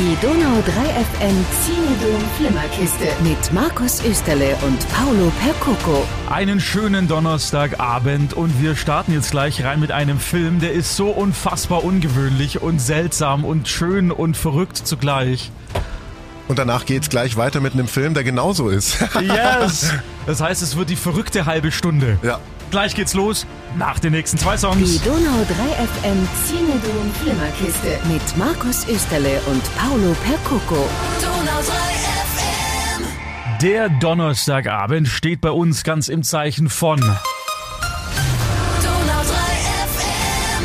Die Donau 3 FM Zinedom Flimmerkiste mit Markus Österle und Paolo Percoco. Einen schönen Donnerstagabend und wir starten jetzt gleich rein mit einem Film, der ist so unfassbar ungewöhnlich und seltsam und schön und verrückt zugleich. Und danach geht's gleich weiter mit einem Film, der genauso ist. Yes! Das heißt, es wird die verrückte halbe Stunde. ja. Gleich geht's los nach den nächsten zwei Die Songs. Donau 3 FM Zinedom Flimmerkiste mit Markus Österle und Paolo Percoco. Der Donnerstagabend steht bei uns ganz im Zeichen von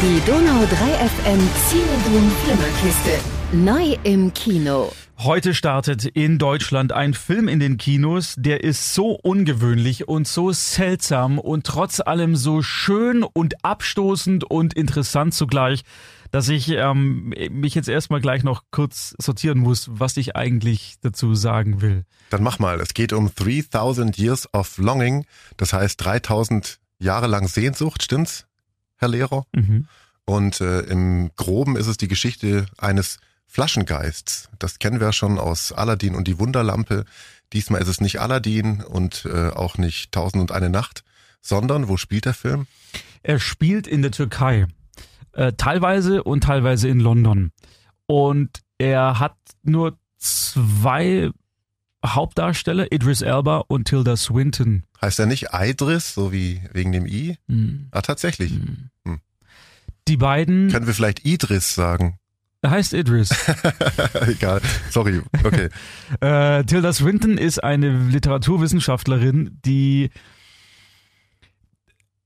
Die Donau 3 FM Zinedom Flimmerkiste. Neu im Kino. Heute startet in Deutschland ein Film in den Kinos, der ist so ungewöhnlich und so seltsam und trotz allem so schön und abstoßend und interessant zugleich, dass ich ähm, mich jetzt erstmal gleich noch kurz sortieren muss, was ich eigentlich dazu sagen will. Dann mach mal. Es geht um 3000 Years of Longing. Das heißt 3000 Jahre lang Sehnsucht, stimmt's, Herr Lehrer? Mhm. Und äh, im Groben ist es die Geschichte eines Flaschengeists. Das kennen wir schon aus Aladdin und die Wunderlampe. Diesmal ist es nicht Aladdin und äh, auch nicht Tausend und eine Nacht, sondern wo spielt der Film? Er spielt in der Türkei, äh, teilweise und teilweise in London. Und er hat nur zwei Hauptdarsteller, Idris Elba und Tilda Swinton. Heißt er nicht Idris, so wie wegen dem I? Hm. Ah, tatsächlich. Die beiden, Können wir vielleicht Idris sagen? Er heißt Idris. Egal. Sorry. Okay. Äh, Tilda Swinton ist eine Literaturwissenschaftlerin, die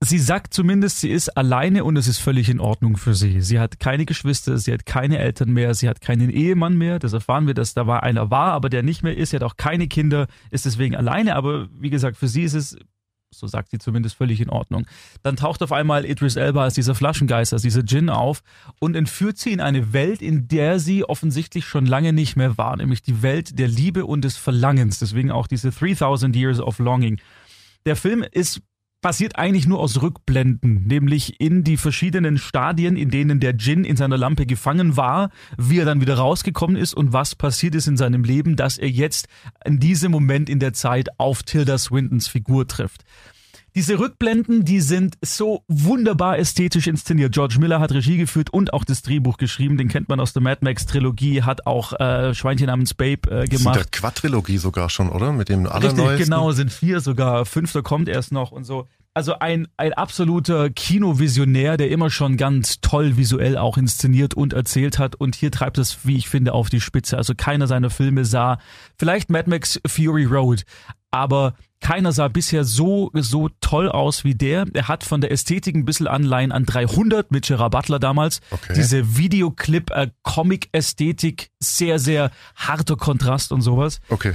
sie sagt zumindest, sie ist alleine und es ist völlig in Ordnung für sie. Sie hat keine Geschwister, sie hat keine Eltern mehr, sie hat keinen Ehemann mehr. Das erfahren wir, dass da war einer war, aber der nicht mehr ist. Sie hat auch keine Kinder, ist deswegen alleine. Aber wie gesagt, für sie ist es so sagt sie zumindest völlig in Ordnung. Dann taucht auf einmal Idris Elba als dieser Flaschengeist, als dieser Djinn auf und entführt sie in eine Welt, in der sie offensichtlich schon lange nicht mehr war, nämlich die Welt der Liebe und des Verlangens. Deswegen auch diese 3000 Years of Longing. Der Film ist basiert eigentlich nur aus Rückblenden, nämlich in die verschiedenen Stadien, in denen der Djinn in seiner Lampe gefangen war, wie er dann wieder rausgekommen ist und was passiert ist in seinem Leben, dass er jetzt in diesem Moment in der Zeit auf Tilda Swintons Figur trifft. Diese Rückblenden, die sind so wunderbar ästhetisch inszeniert. George Miller hat Regie geführt und auch das Drehbuch geschrieben. Den kennt man aus der Mad Max Trilogie, hat auch äh, Schweinchen namens Babe äh, Das ist in gemacht. der Quadrilogie sogar schon, oder? Mit dem Richtig, allerneuesten. genau, sind vier sogar. Fünfter kommt erst noch und so. Also ein, ein absoluter Kinovisionär, der immer schon ganz toll visuell auch inszeniert und erzählt hat. Und hier treibt es, wie ich finde, auf die Spitze. Also keiner seiner Filme sah, vielleicht Mad Max Fury Road, aber keiner sah bisher so, so toll aus wie der. Er hat von der Ästhetik ein bisschen Anleihen an 300 mit Gerard Butler damals. Okay. Diese Videoclip, äh, sehr, sehr harter Kontrast und sowas. Okay.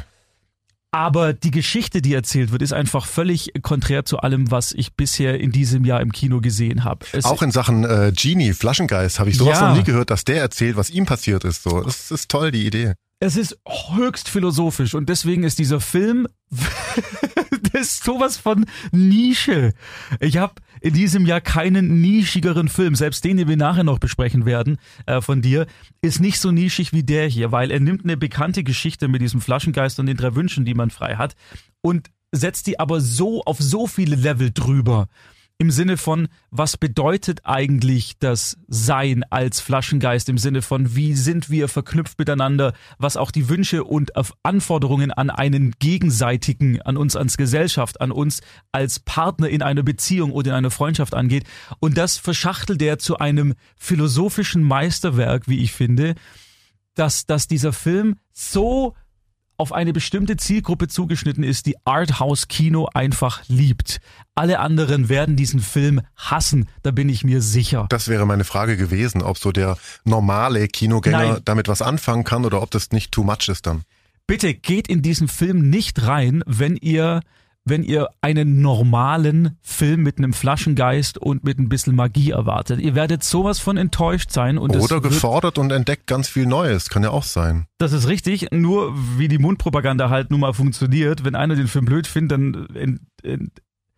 Aber die Geschichte, die erzählt wird, ist einfach völlig konträr zu allem, was ich bisher in diesem Jahr im Kino gesehen habe. Es- Auch in Sachen äh, Genie, Flaschengeist, habe ich sowas Ja. noch nie gehört, dass der erzählt, was ihm passiert ist. So, das ist toll, die Idee. Es ist höchst philosophisch und deswegen ist dieser Film das ist sowas von Nische. Ich habe in diesem Jahr keinen nischigeren Film, selbst den, den wir nachher noch besprechen werden äh, von dir, ist nicht so nischig wie der hier, weil er nimmt eine bekannte Geschichte mit diesem Flaschengeist und den drei Wünschen, die man frei hat, und setzt die aber so auf so viele Level drüber. Im Sinne von, was bedeutet eigentlich das Sein als Flaschengeist? Im Sinne von, wie sind wir verknüpft miteinander? Was auch die Wünsche und Anforderungen an einen gegenseitigen, an uns als Gesellschaft, an uns als Partner in einer Beziehung oder in einer Freundschaft angeht. Und das verschachtelt er zu einem philosophischen Meisterwerk, wie ich finde, dass, dass dieser Film so auf eine bestimmte Zielgruppe zugeschnitten ist, die Arthouse-Kino einfach liebt. Alle anderen werden diesen Film hassen, da bin ich mir sicher. Das wäre meine Frage gewesen, ob so der normale Kinogänger Nein. damit was anfangen kann oder ob das nicht too much ist dann. Bitte geht in diesen Film nicht rein, wenn ihr wenn ihr einen normalen Film mit einem Flaschengeist und mit ein bisschen Magie erwartet. Ihr werdet sowas von enttäuscht sein und es Oder gefordert und entdeckt ganz viel Neues, kann ja auch sein. Das ist richtig, nur wie die Mundpropaganda halt nun mal funktioniert, wenn einer den Film blöd findet, dann in, in,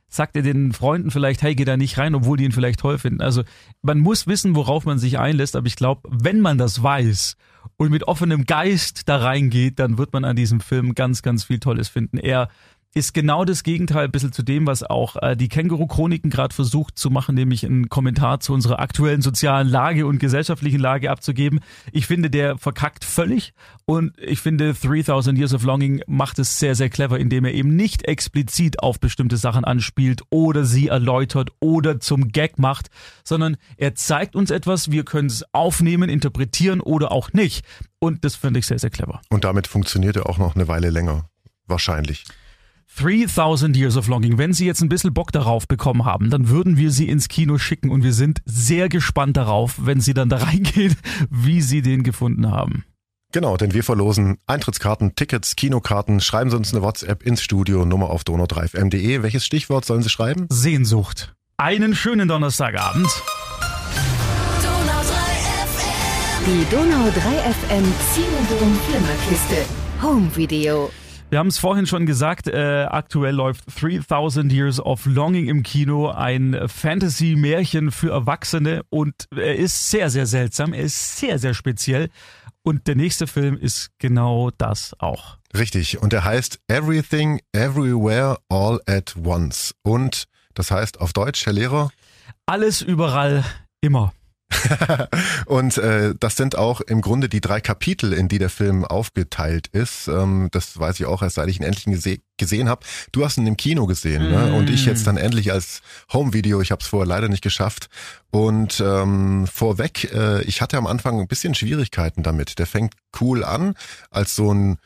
sagt er den Freunden vielleicht, hey, geh da nicht rein, obwohl die ihn vielleicht toll finden. Also man muss wissen, worauf man sich einlässt, aber ich glaube, wenn man das weiß und mit offenem Geist da reingeht, dann wird man an diesem Film ganz, ganz viel Tolles finden. Er ist genau das Gegenteil ein bisschen zu dem, was auch äh, die Känguru-Chroniken gerade versucht zu machen, nämlich einen Kommentar zu unserer aktuellen sozialen Lage und gesellschaftlichen Lage abzugeben. Ich finde, der verkackt völlig und ich finde, 3000 Years of Longing macht es sehr, sehr clever, indem er eben nicht explizit auf bestimmte Sachen anspielt oder sie erläutert oder zum Gag macht, sondern er zeigt uns etwas, wir können es aufnehmen, interpretieren oder auch nicht. Und das finde ich sehr, sehr clever. Und damit funktioniert er auch noch eine Weile länger. Wahrscheinlich. 3000 Years of Longing. Wenn Sie jetzt ein bisschen Bock darauf bekommen haben, dann würden wir Sie ins Kino schicken und wir sind sehr gespannt darauf, wenn Sie dann da reingehen, wie Sie den gefunden haben. Genau, denn wir verlosen Eintrittskarten, Tickets, Kinokarten. Schreiben Sie uns eine WhatsApp ins Studio, Nummer auf donau3fm.de. Welches Stichwort sollen Sie schreiben? Sehnsucht. Einen schönen Donnerstagabend. Donau 3 FM. Die Donau 3 FM Cinedoom Flimmerkiste. Home Video. Wir haben es vorhin schon gesagt, äh, aktuell läuft 3000 Years of Longing im Kino, ein Fantasy-Märchen für Erwachsene und er ist sehr, sehr seltsam, er ist sehr, sehr speziell und der nächste Film ist genau das auch. Richtig, und er heißt Everything, Everywhere, All at Once. Und das heißt auf Deutsch, Herr Lehrer? Alles überall, immer. und äh, das sind auch im Grunde die drei Kapitel, in die der Film aufgeteilt ist. Ähm, das weiß ich auch erst, seit ich ihn endlich gese gesehen habe. Du hast ihn im Kino gesehen mm. ne? und ich jetzt dann endlich als Home-Video. Ich habe es vorher leider nicht geschafft. Und ähm, vorweg, äh, ich hatte am Anfang ein bisschen Schwierigkeiten damit. Der fängt cool an als so ein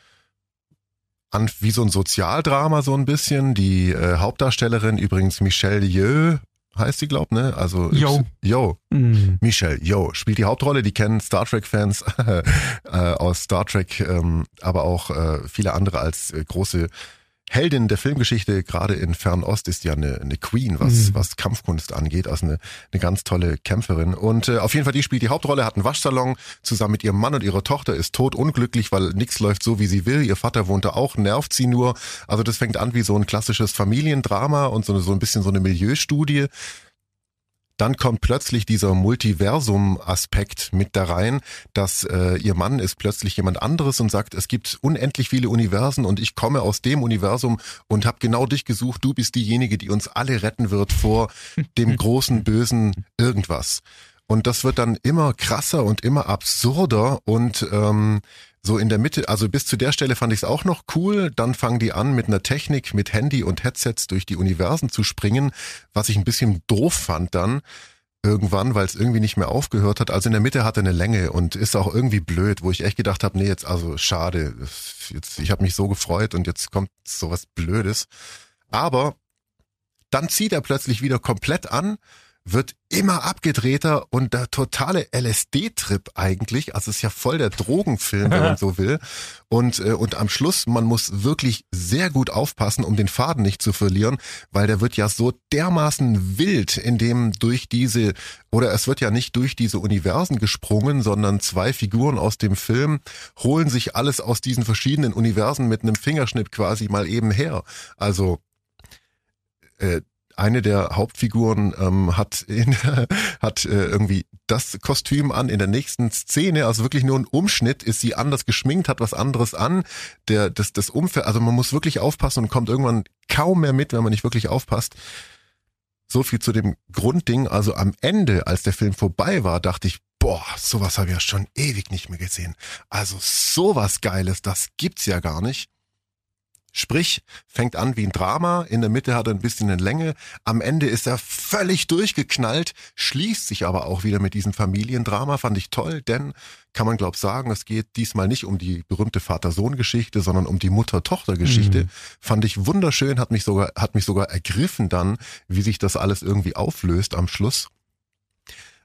an wie so ein Sozialdrama so ein bisschen. Die äh, Hauptdarstellerin übrigens Michelle Yeoh heißt sie, glaub, ne? Also Yo. Yo. Mm. Michelle Yo spielt die Hauptrolle. Die kennen Star Trek-Fans äh, aus Star Trek, ähm, aber auch äh, viele andere als äh, große Heldin der Filmgeschichte, gerade in Fernost, ist ja eine, eine Queen, was, mhm. was Kampfkunst angeht, also eine, eine ganz tolle Kämpferin. Und äh, auf jeden Fall, die spielt die Hauptrolle, hat einen Waschsalon zusammen mit ihrem Mann und ihrer Tochter, ist tot unglücklich, weil nichts läuft so, wie sie will. Ihr Vater wohnt da auch, nervt sie nur. Also das fängt an wie so ein klassisches Familiendrama und so, so ein bisschen so eine Milieustudie dann kommt plötzlich dieser Multiversum-Aspekt mit da rein, dass äh, ihr Mann ist plötzlich jemand anderes und sagt, es gibt unendlich viele Universen und ich komme aus dem Universum und habe genau dich gesucht. Du bist diejenige, die uns alle retten wird vor dem großen bösen irgendwas. Und das wird dann immer krasser und immer absurder und ähm, so in der Mitte, also bis zu der Stelle fand ich es auch noch cool. Dann fangen die an mit einer Technik, mit Handy und Headsets durch die Universen zu springen, was ich ein bisschen doof fand dann irgendwann, weil es irgendwie nicht mehr aufgehört hat. Also in der Mitte hat er eine Länge und ist auch irgendwie blöd, wo ich echt gedacht habe, nee, jetzt also schade. Jetzt, ich habe mich so gefreut und jetzt kommt sowas Blödes. Aber dann zieht er plötzlich wieder komplett an wird immer abgedrehter und der totale LSD-Trip eigentlich. Also es ist ja voll der Drogenfilm, wenn man so will. Und, äh, und am Schluss, man muss wirklich sehr gut aufpassen, um den Faden nicht zu verlieren, weil der wird ja so dermaßen wild, in dem durch diese, oder es wird ja nicht durch diese Universen gesprungen, sondern zwei Figuren aus dem Film holen sich alles aus diesen verschiedenen Universen mit einem Fingerschnipp quasi mal eben her. Also äh, eine der Hauptfiguren ähm, hat in, hat äh, irgendwie das Kostüm an in der nächsten Szene, also wirklich nur ein Umschnitt, ist sie anders geschminkt, hat was anderes an. Der das das Umfeld, also man muss wirklich aufpassen und kommt irgendwann kaum mehr mit, wenn man nicht wirklich aufpasst. So viel zu dem Grundding. Also am Ende, als der Film vorbei war, dachte ich, boah, sowas habe ich ja schon ewig nicht mehr gesehen. Also sowas Geiles, das gibt's ja gar nicht. Sprich, fängt an wie ein Drama, in der Mitte hat er ein bisschen eine Länge, am Ende ist er völlig durchgeknallt, schließt sich aber auch wieder mit diesem Familiendrama, fand ich toll, denn kann man glaub sagen, es geht diesmal nicht um die berühmte Vater-Sohn-Geschichte, sondern um die Mutter-Tochter-Geschichte. Mhm. Fand ich wunderschön, hat mich sogar, hat mich sogar ergriffen dann, wie sich das alles irgendwie auflöst am Schluss.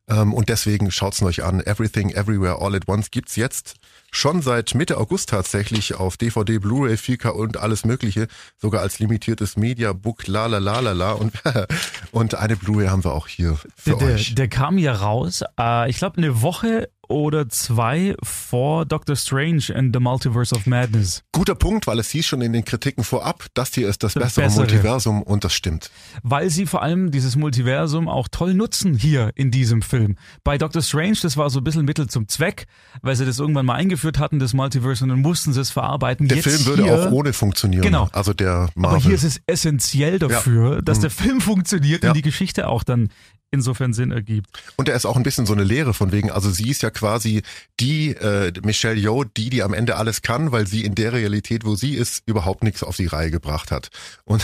Ähm, und deswegen schaut's euch an. Everything, Everywhere, All at Once gibt's jetzt schon seit Mitte August tatsächlich auf DVD, Blu-ray, 4K und alles Mögliche, sogar als limitiertes Mediabook, la la la la la und und eine Blu-ray haben wir auch hier für der, euch. Der, der kam ja raus, äh, ich glaube eine Woche oder zwei vor Doctor Strange and the Multiverse of Madness. Guter Punkt, weil es hieß schon in den Kritiken vorab, das hier ist das, Das bessere, Bessere. Multiversum und das stimmt. Weil sie vor allem dieses Multiversum auch toll nutzen hier in diesem Film. Bei Doctor Strange, das war so ein bisschen Mittel zum Zweck, weil sie das irgendwann mal eingeführt hatten, das Multiverse, und dann mussten sie es verarbeiten. Der Jetzt Film würde hier, auch ohne funktionieren. Genau. Also der Marvel. Aber hier ist es essentiell dafür, dass der Film funktioniert Ja. und die Geschichte auch dann insofern Sinn ergibt. Und er ist auch ein bisschen so eine Lehre von wegen, also sie ist ja quasi die äh, Michelle Yeoh, die, die am Ende alles kann, weil sie in der Realität, wo sie ist, überhaupt nichts auf die Reihe gebracht hat. Und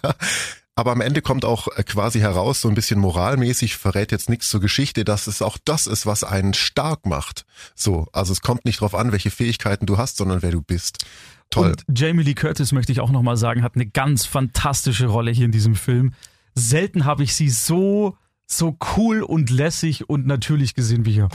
aber am Ende kommt auch äh, quasi heraus, so ein bisschen moralmäßig, verrät jetzt nichts zur Geschichte, dass es auch das ist, was einen stark macht. So, also es kommt nicht drauf an, welche Fähigkeiten du hast, sondern wer du bist. Toll. Und Jamie Lee Curtis, möchte ich auch nochmal sagen, hat eine ganz fantastische Rolle hier in diesem Film. Selten habe ich sie so, so cool und lässig und natürlich gesehen wie hier.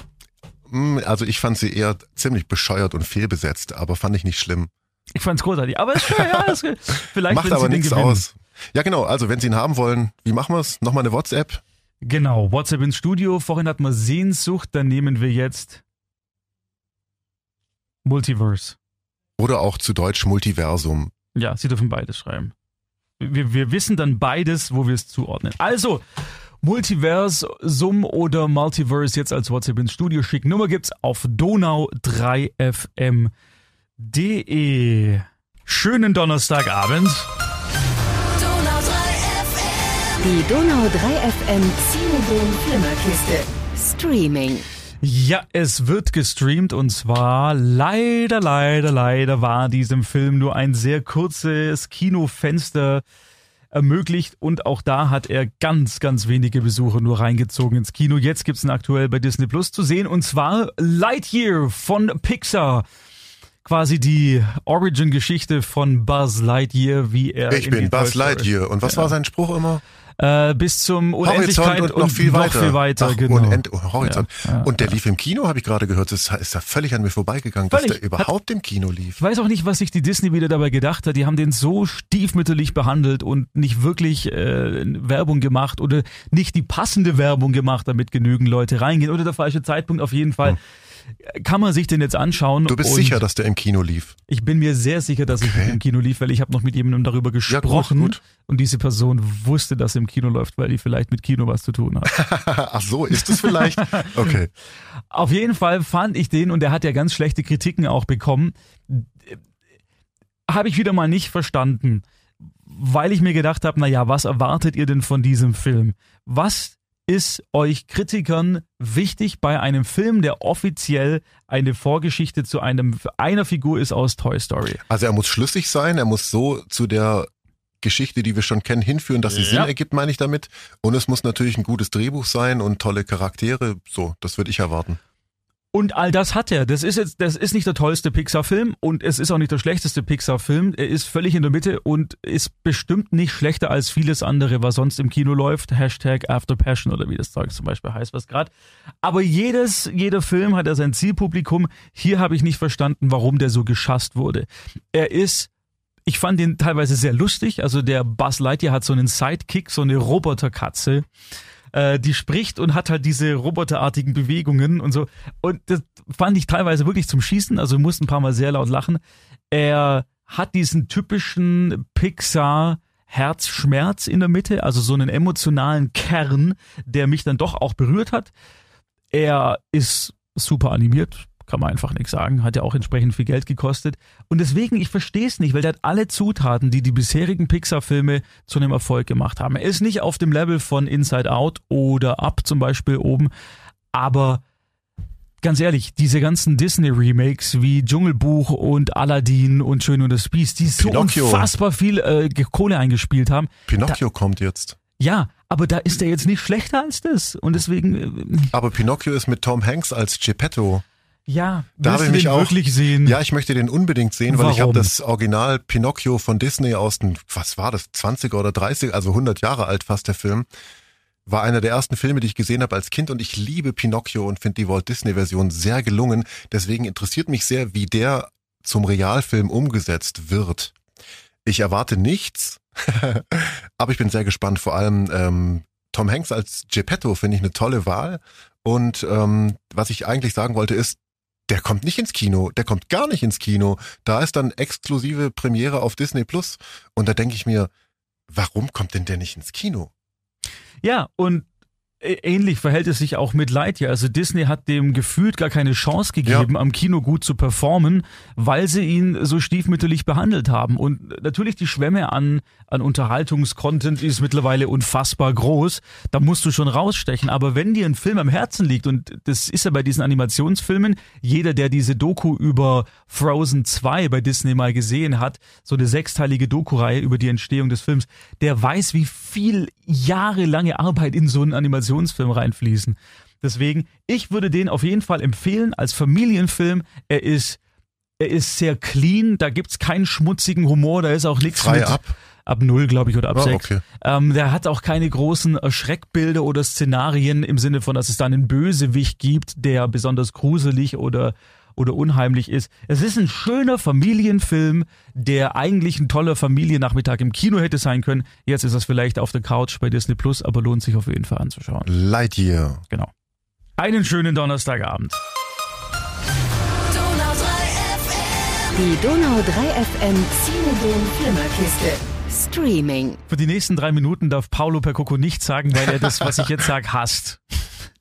Mm, Also ich fand sie eher ziemlich bescheuert und fehlbesetzt, aber fand ich nicht schlimm. Ich fand's großartig. Aber ist schön, ja, ist, vielleicht Macht aber nichts aus. Ja genau, also wenn Sie ihn haben wollen, wie machen wir's? Nochmal eine WhatsApp? Genau, WhatsApp ins Studio. Vorhin hatten wir Sehnsucht, dann nehmen wir jetzt Multiverse. Oder auch zu Deutsch Multiversum. Ja, Sie dürfen beides schreiben. Wir, wir wissen dann beides, wo wir es zuordnen. Also, Multiverse, Sum oder Multiverse jetzt als WhatsApp ins Studio schicken. Nummer gibt's auf donau3fm.de. Schönen Donnerstagabend. Donau 3 FM. Die Donau 3 FM Cinedom Flimmerkiste. Streaming. Ja, es wird gestreamt und zwar leider, leider, leider war diesem Film nur ein sehr kurzes Kinofenster ermöglicht und auch da hat er ganz, ganz wenige Besucher nur reingezogen ins Kino. Jetzt gibt's ihn aktuell bei Disney Plus zu sehen und zwar Lightyear von Pixar. Quasi die Origin-Geschichte von Buzz Lightyear, wie er Ich bin Buzz Lightyear. Und was Ja. war sein Spruch immer? Äh, bis zum Unendlichkeit Horizont und noch viel weiter. Noch viel weiter Ach, genau. Unend oh, Horizont. Ja, ja, und der lief im Kino, habe ich gerade gehört. Das ist da völlig an mir vorbeigegangen, dass Völlig. der überhaupt im Kino lief. Ich weiß auch nicht, was sich die Disney wieder dabei gedacht hat. Die haben den so stiefmütterlich behandelt und nicht wirklich äh, Werbung gemacht oder nicht die passende Werbung gemacht, damit genügend Leute reingehen oder der falsche Zeitpunkt auf jeden Fall. Kann man sich den jetzt anschauen? Du bist sicher, dass der im Kino lief? Ich bin mir sehr sicher, dass ich Okay. mit im Kino lief, weil ich habe noch mit jemandem darüber Ja, gut, gesprochen gut. und diese Person wusste, dass er im Kino läuft, weil die vielleicht mit Kino was zu tun hat. Ach so, ist es vielleicht? Okay. Auf jeden Fall fand ich den, und der hat ja ganz schlechte Kritiken auch bekommen, habe ich wieder mal nicht verstanden, weil ich mir gedacht habe, naja, was erwartet ihr denn von diesem Film? Was ist euch Kritikern wichtig bei einem Film, der offiziell eine Vorgeschichte zu einem einer Figur ist aus Toy Story? Also er muss schlüssig sein, er muss so zu der Geschichte, die wir schon kennen, hinführen, dass sie Ja. Sinn ergibt, meine ich damit. Und es muss natürlich ein gutes Drehbuch sein und tolle Charaktere. So, das würde ich erwarten. Und all das hat er. Das ist jetzt, das ist nicht der tollste Pixar-Film und es ist auch nicht der schlechteste Pixar-Film. Er ist völlig in der Mitte und ist bestimmt nicht schlechter als vieles andere, was sonst im Kino läuft. Hashtag After Passion oder wie das Zeug zum Beispiel heißt, was gerade. Aber jedes, jeder Film hat ja sein Zielpublikum. Hier habe ich nicht verstanden, warum der so geschasst wurde. Er ist ich fand den teilweise sehr lustig. Also der Buzz Lightyear hat so einen Sidekick, so eine Roboterkatze, äh, die spricht und hat halt diese roboterartigen Bewegungen und so. Und das fand ich teilweise wirklich zum Schießen. Also musste ein paar Mal sehr laut lachen. Er hat diesen typischen Pixar Herzschmerz in der Mitte, also so einen emotionalen Kern, der mich dann doch auch berührt hat. Er ist super animiert, kann man einfach nichts sagen. Hat ja auch entsprechend viel Geld gekostet. Und deswegen, ich verstehe es nicht, weil der hat alle Zutaten, die die bisherigen Pixar-Filme zu einem Erfolg gemacht haben. Er ist nicht auf dem Level von Inside Out oder Up zum Beispiel oben, aber ganz ehrlich, diese ganzen Disney-Remakes wie Dschungelbuch und Aladdin und Schön und das Biest, die so Pinocchio. unfassbar viel äh, Kohle eingespielt haben. Pinocchio kommt jetzt. Ja, aber da ist er jetzt nicht schlechter als das. Und deswegen, äh, Aber Pinocchio ist mit Tom Hanks als Geppetto. Ja, Da willst habe du ich mich auch- wirklich sehen? Ja, ich möchte den unbedingt sehen, weil ich Warum? habe das Original Pinocchio von Disney aus den, was war das, 20er oder 30, also 100 Jahre alt fast der Film. War einer der ersten Filme, die ich gesehen habe als Kind und ich liebe Pinocchio und finde die Walt Disney Version sehr gelungen. Deswegen interessiert mich sehr, wie der zum Realfilm umgesetzt wird. Ich erwarte nichts, aber ich bin sehr gespannt. Vor allem ähm, Tom Hanks als Geppetto finde ich eine tolle Wahl Und ähm, was ich eigentlich sagen wollte ist, der kommt nicht ins Kino, der kommt gar nicht ins Kino. Da ist dann exklusive Premiere auf Disney Plus. Und da denke ich mir, warum kommt denn der nicht ins Kino? Ja, und Ähnlich verhält es sich auch mit Lightyear. Also Disney hat dem gefühlt gar keine Chance gegeben, ja. am Kino gut zu performen, weil sie ihn so stiefmütterlich behandelt haben. Und natürlich die Schwemme an, an Unterhaltungskontent ist mittlerweile unfassbar groß. Da musst du schon rausstechen. Aber wenn dir ein Film am Herzen liegt, und das ist ja bei diesen Animationsfilmen, jeder, der diese Doku über Frozen 2 bei Disney mal gesehen hat, so eine sechsteilige Doku-Reihe über die Entstehung des Films, der weiß, wie viel jahrelange Arbeit in so einen Animationsfilm reinfließen. Deswegen, ich würde den auf jeden Fall empfehlen als Familienfilm. Er ist, er ist sehr clean, da gibt's keinen schmutzigen Humor, da ist auch nichts Frei mit, ab. ab null, glaube ich, oder ab Ah, sechs. okay. Ähm, der hat auch keine großen äh, Schreckbilder oder Szenarien im Sinne von, dass es da einen Bösewicht gibt, der besonders gruselig oder oder unheimlich ist. Es ist ein schöner Familienfilm, der eigentlich ein toller Familiennachmittag im Kino hätte sein können. Jetzt ist das vielleicht auf der Couch bei Disney Plus, aber lohnt sich auf jeden Fall anzuschauen. Lightyear. Genau. Einen schönen Donnerstagabend. Donau 3 FM. Die Donau 3 FM Cinedom Flimmerkiste. Streaming. Für die nächsten drei Minuten darf Paolo Percoco nicht sagen, weil er das, was ich jetzt sage, hasst.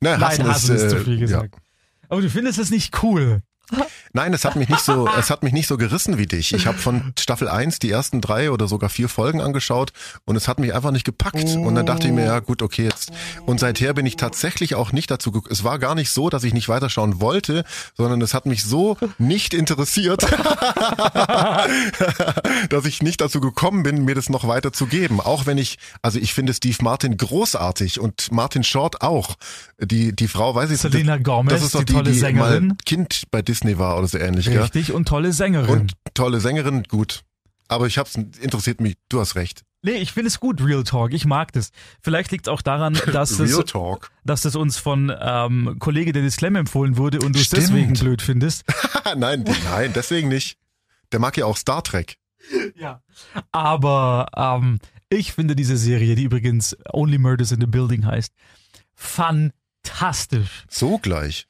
Na, Nein, hassen hassen ist äh, zu viel gesagt. Aber du findest es nicht cool. Nein, es hat mich nicht so, es hat mich nicht so gerissen wie dich. Ich habe von Staffel 1 die ersten drei oder sogar vier Folgen angeschaut und es hat mich einfach nicht gepackt. Und dann dachte ich mir, ja gut, okay, jetzt. Und seither bin ich tatsächlich auch nicht dazu gekommen. Es war gar nicht so, dass ich nicht weiterschauen wollte, sondern es hat mich so nicht interessiert, dass ich nicht dazu gekommen bin, mir das noch weiter zu geben. Auch wenn ich, also ich finde Steve Martin großartig und Martin Short auch. Die, die Frau, weiß ich Selena Gomez, das ist doch die die, tolle die Sängerin. mal Kind bei Disney war oder so ähnlich, gell? Richtig und tolle Sängerin. Und tolle Sängerin, gut. Aber ich hab's interessiert mich, du hast recht. nee, ich finde es gut, Real Talk. Ich mag das. Vielleicht liegt es auch daran, dass es dass das uns von ähm, Kollege Dennis Clem empfohlen wurde und du es deswegen blöd findest. nein, nein, deswegen nicht. Der mag ja auch Star Trek. Ja. Aber ähm, ich finde diese Serie, die übrigens Only Murders in the Building heißt, fantastisch. So gleich.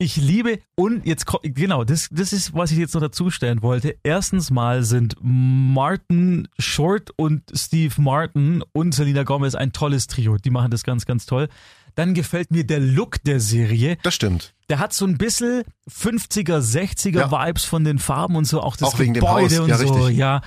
Ich liebe und jetzt genau, das das ist was ich jetzt noch dazu stellen wollte. Erstens mal sind Martin Short und Steve Martin und Selena Gomez ein tolles Trio. Die machen das ganz ganz toll. Dann gefällt mir der Look der Serie. Das stimmt. Der hat so ein bisschen 50er, 60er Ja. Vibes von den Farben und so, auch das Auch wegen dem Gebäude Haus, und ja, so. richtig. Ja,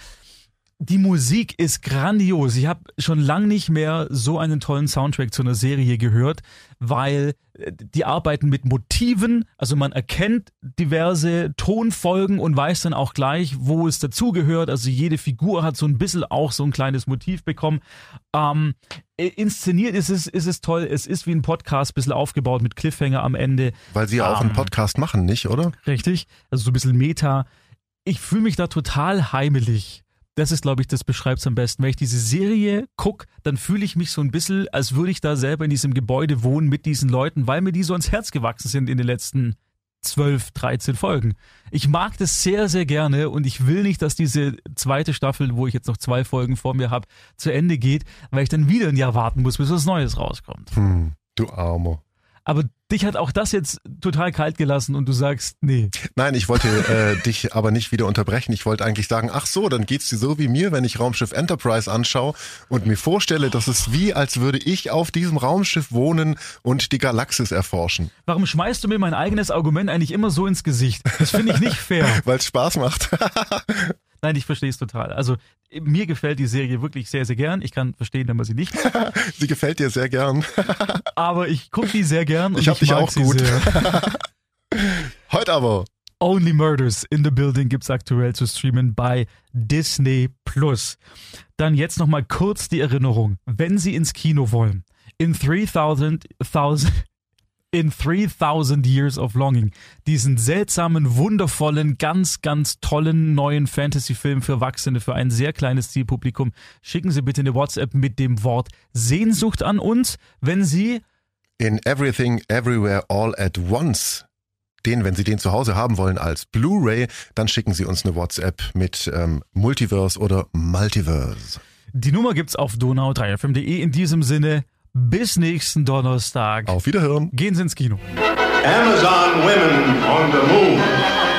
die Musik ist grandios. Ich habe schon lang nicht mehr so einen tollen Soundtrack zu einer Serie gehört, weil äh, die arbeiten mit Motiven, also man erkennt diverse Tonfolgen und weiß dann auch gleich, wo es dazugehört. Also jede Figur hat so ein bisschen auch so ein kleines Motiv bekommen. Ähm, äh, inszeniert ist es, ist es toll. Es ist wie ein Podcast, bisschen aufgebaut mit Cliffhanger am Ende. Weil sie ja auch einen Ähm. Podcast machen, nicht, oder? Richtig? Also so ein bisschen Meta. Ich fühle mich da total heimelig. Das ist, glaube ich, das beschreibt es am besten. Wenn ich diese Serie gucke, dann fühle ich mich so ein bisschen, als würde ich da selber in diesem Gebäude wohnen mit diesen Leuten, weil mir die so ans Herz gewachsen sind in den letzten 12, 13 Folgen. Ich mag das sehr, sehr gerne und ich will nicht, dass diese zweite Staffel, wo ich jetzt noch zwei Folgen vor mir habe, zu Ende geht, weil ich dann wieder ein Jahr warten muss, bis was Neues rauskommt. Hm, du Armer. Aber dich hat auch das jetzt total kalt gelassen und du sagst, nee. Nein, ich wollte äh, dich aber nicht wieder unterbrechen. Ich wollte eigentlich sagen, ach so, dann geht's dir so wie mir, wenn ich Raumschiff Enterprise anschaue und mir vorstelle, dass es wie, als würde ich auf diesem Raumschiff wohnen und die Galaxis erforschen, Warum schmeißt du mir mein eigenes Argument eigentlich immer so ins Gesicht? Das finde ich nicht fair. weil es Spaß macht. Nein, ich verstehe es total. Also mir gefällt die Serie wirklich sehr, sehr gern. Ich kann verstehen, wenn man sie nicht sie gefällt dir sehr gern. aber ich gucke die sehr gern. Und Ich hab dich auch gut. Heute aber. Only Murders in the Building gibt's aktuell zu streamen bei Disney Plus. Dann jetzt noch mal kurz die Erinnerung, wenn Sie ins Kino wollen. In 3000 1000 in 3000 Years of Longing, diesen seltsamen, wundervollen, ganz, ganz tollen neuen Fantasy-Film für Erwachsene, für ein sehr kleines Zielpublikum, schicken Sie bitte eine WhatsApp mit dem Wort Sehnsucht an uns, wenn Sie In Everything Everywhere All at Once. Den, wenn Sie den zu Hause haben wollen als Blu-ray, dann schicken Sie uns eine WhatsApp mit ähm, Multiverse oder Multiverse. Die Nummer gibt's auf donau3fm.de. In diesem Sinne, Bis nächsten Donnerstag. Auf Wiederhören. Gehen Sie ins Kino. Amazon women on the move.